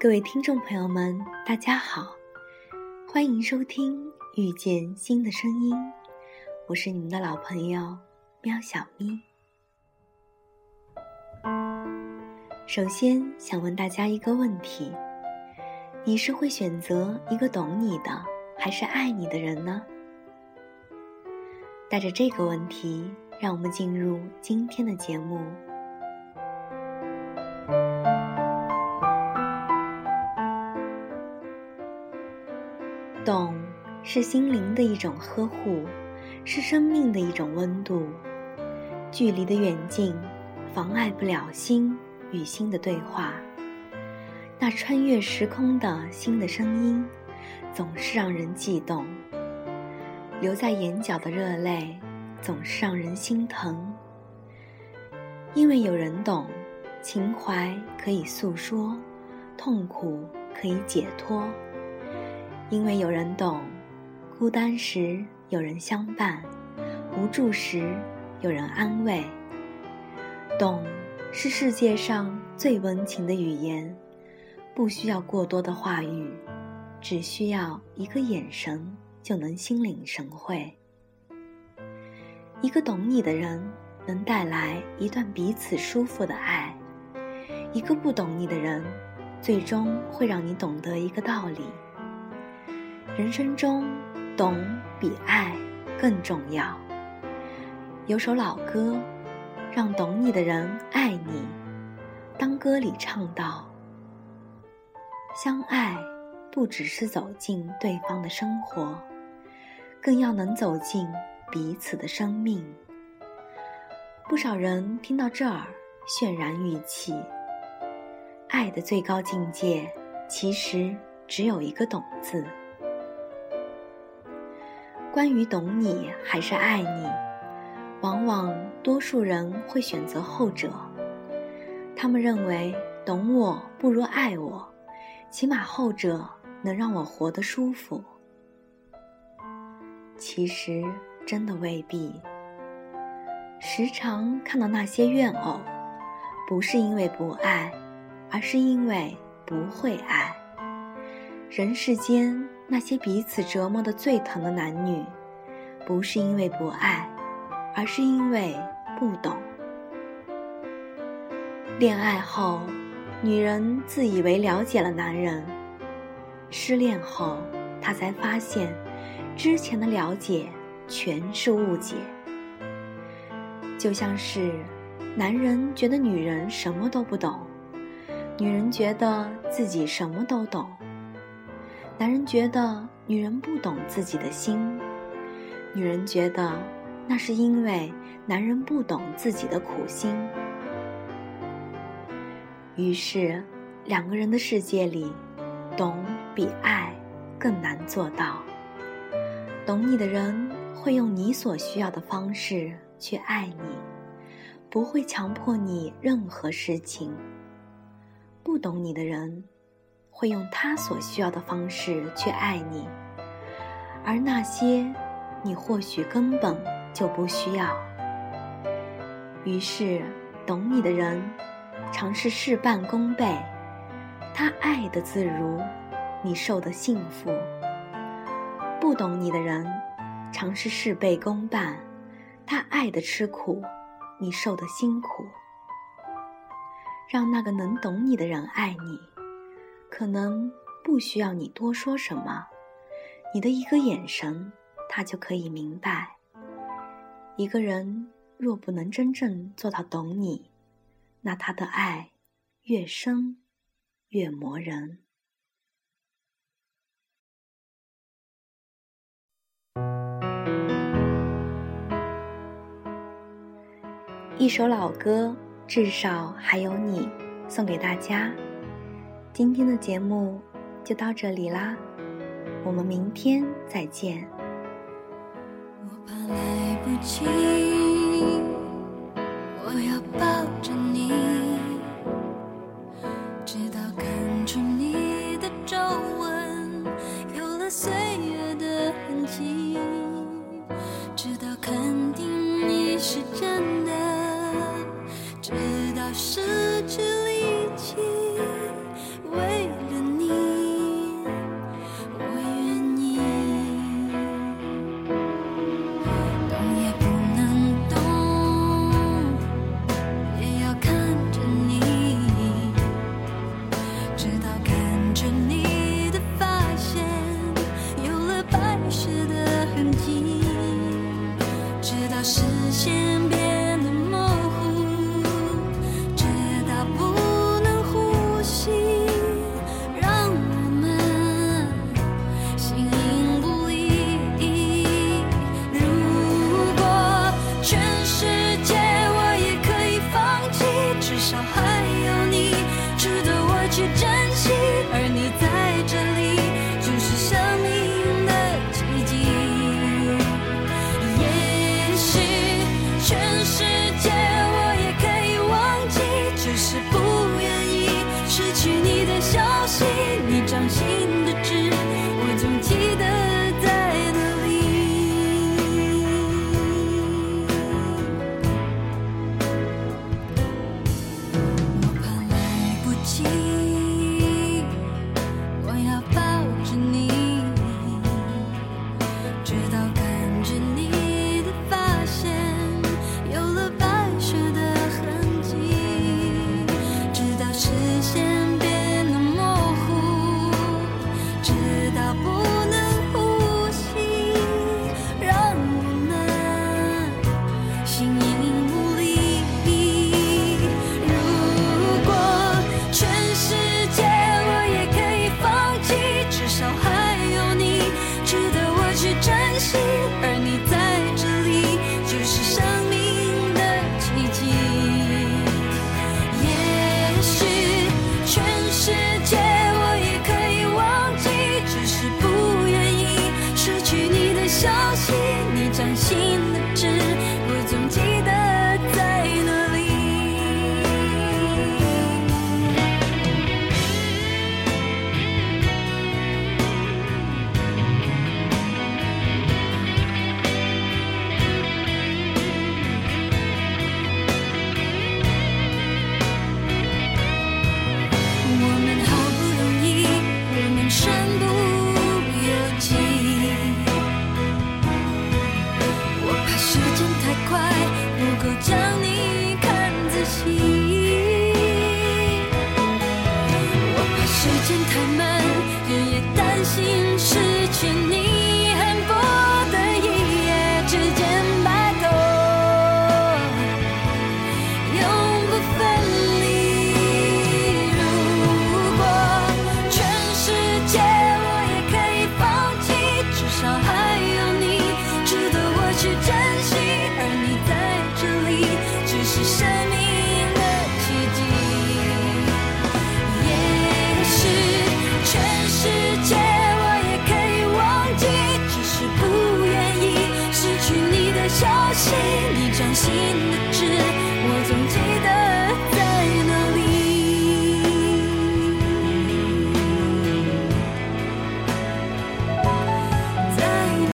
各位听众朋友们，大家好，欢迎收听《遇见新的声音》，我是你们的老朋友喵小咪。首先想问大家一个问题：你是会选择一个懂你的，还是爱你的人呢？带着这个问题，让我们进入今天的节目。懂，是心灵的一种呵护，是生命的一种温度。距离的远近，妨碍不了心与心的对话。那穿越时空的心的声音，总是让人悸动。留在眼角的热泪，总是让人心疼。因为有人懂，情怀可以诉说，痛苦可以解脱。因为有人懂，孤单时有人相伴，无助时有人安慰。懂是世界上最温情的语言，不需要过多的话语，只需要一个眼神就能心领神会。一个懂你的人，能带来一段彼此舒服的爱；一个不懂你的人，最终会让你懂得一个道理。人生中，懂比爱更重要。有首老歌，让懂你的人爱你。当歌里唱道：“相爱不只是走进对方的生活，更要能走进彼此的生命。”不少人听到这儿泫然欲泣。爱的最高境界，其实只有一个“懂”字。关于懂你还是爱你，往往多数人会选择后者。他们认为懂我不如爱我，起码后者能让我活得舒服。其实真的未必。时常看到那些怨偶，不是因为不爱，而是因为不会爱。人世间。那些彼此折磨的最疼的男女，不是因为不爱，而是因为不懂。恋爱后，女人自以为了解了男人；失恋后，她才发现，之前的了解全是误解。就像是，男人觉得女人什么都不懂，女人觉得自己什么都懂。男人觉得女人不懂自己的心，女人觉得那是因为男人不懂自己的苦心。于是，两个人的世界里，懂比爱更难做到。懂你的人会用你所需要的方式去爱你，不会强迫你任何事情。不懂你的人。会用他所需要的方式去爱你，而那些你或许根本就不需要。于是，懂你的人尝试事半功倍，他爱的自如，你受的幸福；不懂你的人尝试事倍功半，他爱的吃苦，你受的辛苦。让那个能懂你的人爱你。可能不需要你多说什么，你的一个眼神，他就可以明白。一个人若不能真正做到懂你，那他的爱越深越磨人。一首老歌，至少还有你，送给大家。今天的节目就到这里啦，我们明天再见。我怕来不及，我要抱着你，直到看出你的皱纹有了岁月的痕迹，直到肯定你是真 passion.